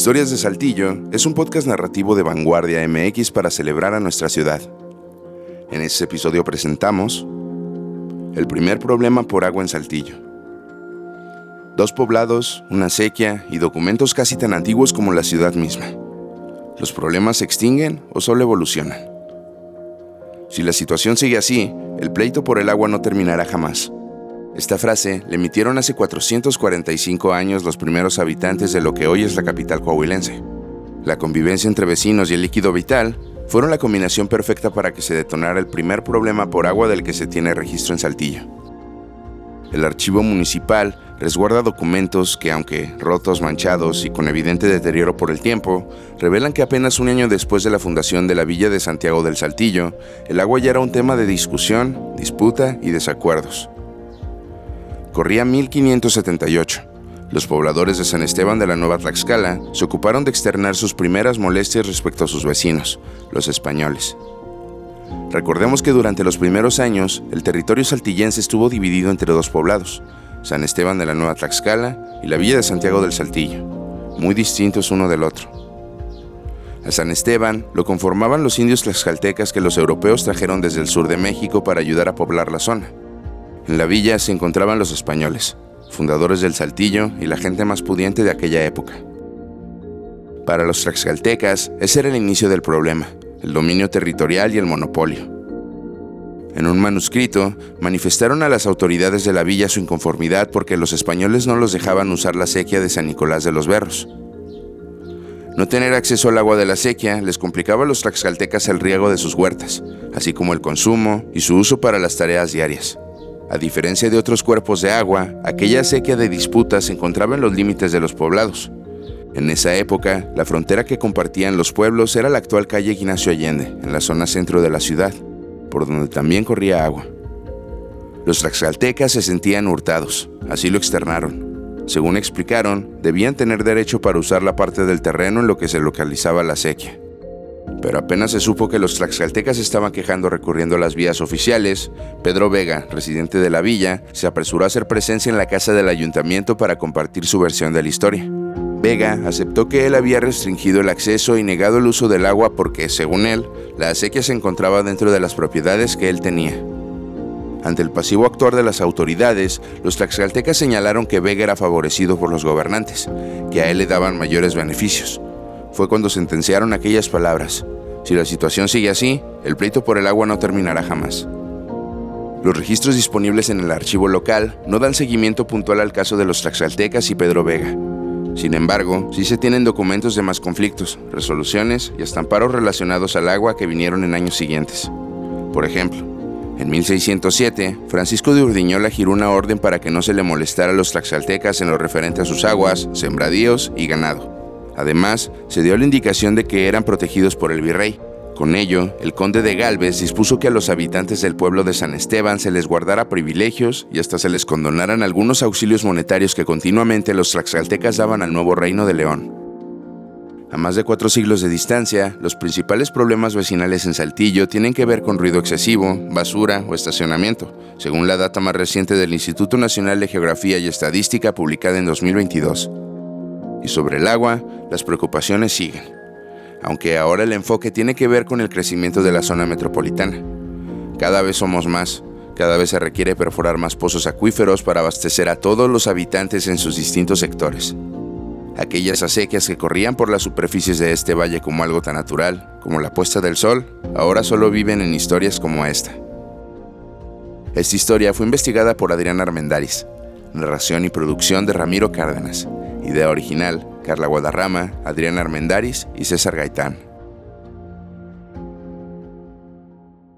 Historias de Saltillo es un podcast narrativo de Vanguardia MX para celebrar a nuestra ciudad. En este episodio presentamos el primer problema por agua en Saltillo. Dos poblados, una sequía y documentos casi tan antiguos como la ciudad misma. ¿Los problemas se extinguen o solo evolucionan? Si la situación sigue así, el pleito por el agua no terminará jamás. Esta frase le emitieron hace 445 años los primeros habitantes de lo que hoy es la capital coahuilense. La convivencia entre vecinos y el líquido vital fueron la combinación perfecta para que se detonara el primer problema por agua del que se tiene registro en Saltillo. El archivo municipal resguarda documentos que, aunque rotos, manchados y con evidente deterioro por el tiempo, revelan que apenas un año después de la fundación de la villa de Santiago del Saltillo, el agua ya era un tema de discusión, disputa y desacuerdos. Corría 1578. Los pobladores de San Esteban de la Nueva Tlaxcala se ocuparon de externar sus primeras molestias respecto a sus vecinos, los españoles. Recordemos que durante los primeros años, el territorio saltillense estuvo dividido entre dos poblados, San Esteban de la Nueva Tlaxcala y la villa de Santiago del Saltillo, muy distintos uno del otro. A San Esteban lo conformaban los indios tlaxcaltecas que los europeos trajeron desde el sur de México para ayudar a poblar la zona. En la villa se encontraban los españoles, fundadores del Saltillo y la gente más pudiente de aquella época. Para los tlaxcaltecas, ese era el inicio del problema, el dominio territorial y el monopolio. En un manuscrito, manifestaron a las autoridades de la villa su inconformidad porque los españoles no los dejaban usar la sequía de San Nicolás de los Berros. No tener acceso al agua de la sequía les complicaba a los tlaxcaltecas el riego de sus huertas, así como el consumo y su uso para las tareas diarias. A diferencia de otros cuerpos de agua, aquella sequía de disputas se encontraba en los límites de los poblados. En esa época, la frontera que compartían los pueblos era la actual calle Ignacio Allende, en la zona centro de la ciudad, por donde también corría agua. Los tlaxcaltecas se sentían hurtados, así lo externaron. Según explicaron, debían tener derecho para usar la parte del terreno en lo que se localizaba la sequía. Pero apenas se supo que los tlaxcaltecas estaban quejando recurriendo a las vías oficiales, Pedro Vega, residente de la villa, se apresuró a hacer presencia en la casa del ayuntamiento para compartir su versión de la historia. Vega aceptó que él había restringido el acceso y negado el uso del agua porque, según él, la acequia se encontraba dentro de las propiedades que él tenía. Ante el pasivo actuar de las autoridades, los tlaxcaltecas señalaron que Vega era favorecido por los gobernantes, que a él le daban mayores beneficios, fue cuando sentenciaron aquellas palabras. Si la situación sigue así, el pleito por el agua no terminará jamás. Los registros disponibles en el archivo local no dan seguimiento puntual al caso de los Tlaxaltecas y Pedro Vega. Sin embargo, sí se tienen documentos de más conflictos, resoluciones y estamparos relacionados al agua que vinieron en años siguientes. Por ejemplo, en 1607, Francisco de Urdiñola giró una orden para que no se le molestara a los tlaxaltecas en lo referente a sus aguas, sembradíos y ganado. Además, se dio la indicación de que eran protegidos por el virrey. Con ello, el conde de Galvez dispuso que a los habitantes del pueblo de San Esteban se les guardara privilegios y hasta se les condonaran algunos auxilios monetarios que continuamente los tlaxcaltecas daban al nuevo reino de León. A más de cuatro siglos de distancia, los principales problemas vecinales en Saltillo tienen que ver con ruido excesivo, basura o estacionamiento, según la data más reciente del Instituto Nacional de Geografía y Estadística publicada en 2022. Y sobre el agua, las preocupaciones siguen, aunque ahora el enfoque tiene que ver con el crecimiento de la zona metropolitana. Cada vez somos más, cada vez se requiere perforar más pozos acuíferos para abastecer a todos los habitantes en sus distintos sectores. Aquellas acequias que corrían por las superficies de este valle como algo tan natural, como la puesta del sol, ahora solo viven en historias como esta. Esta historia fue investigada por Adrián Armendaris, narración y producción de Ramiro Cárdenas. Idea original, Carla Guadarrama, Adrián Armendaris y César Gaitán.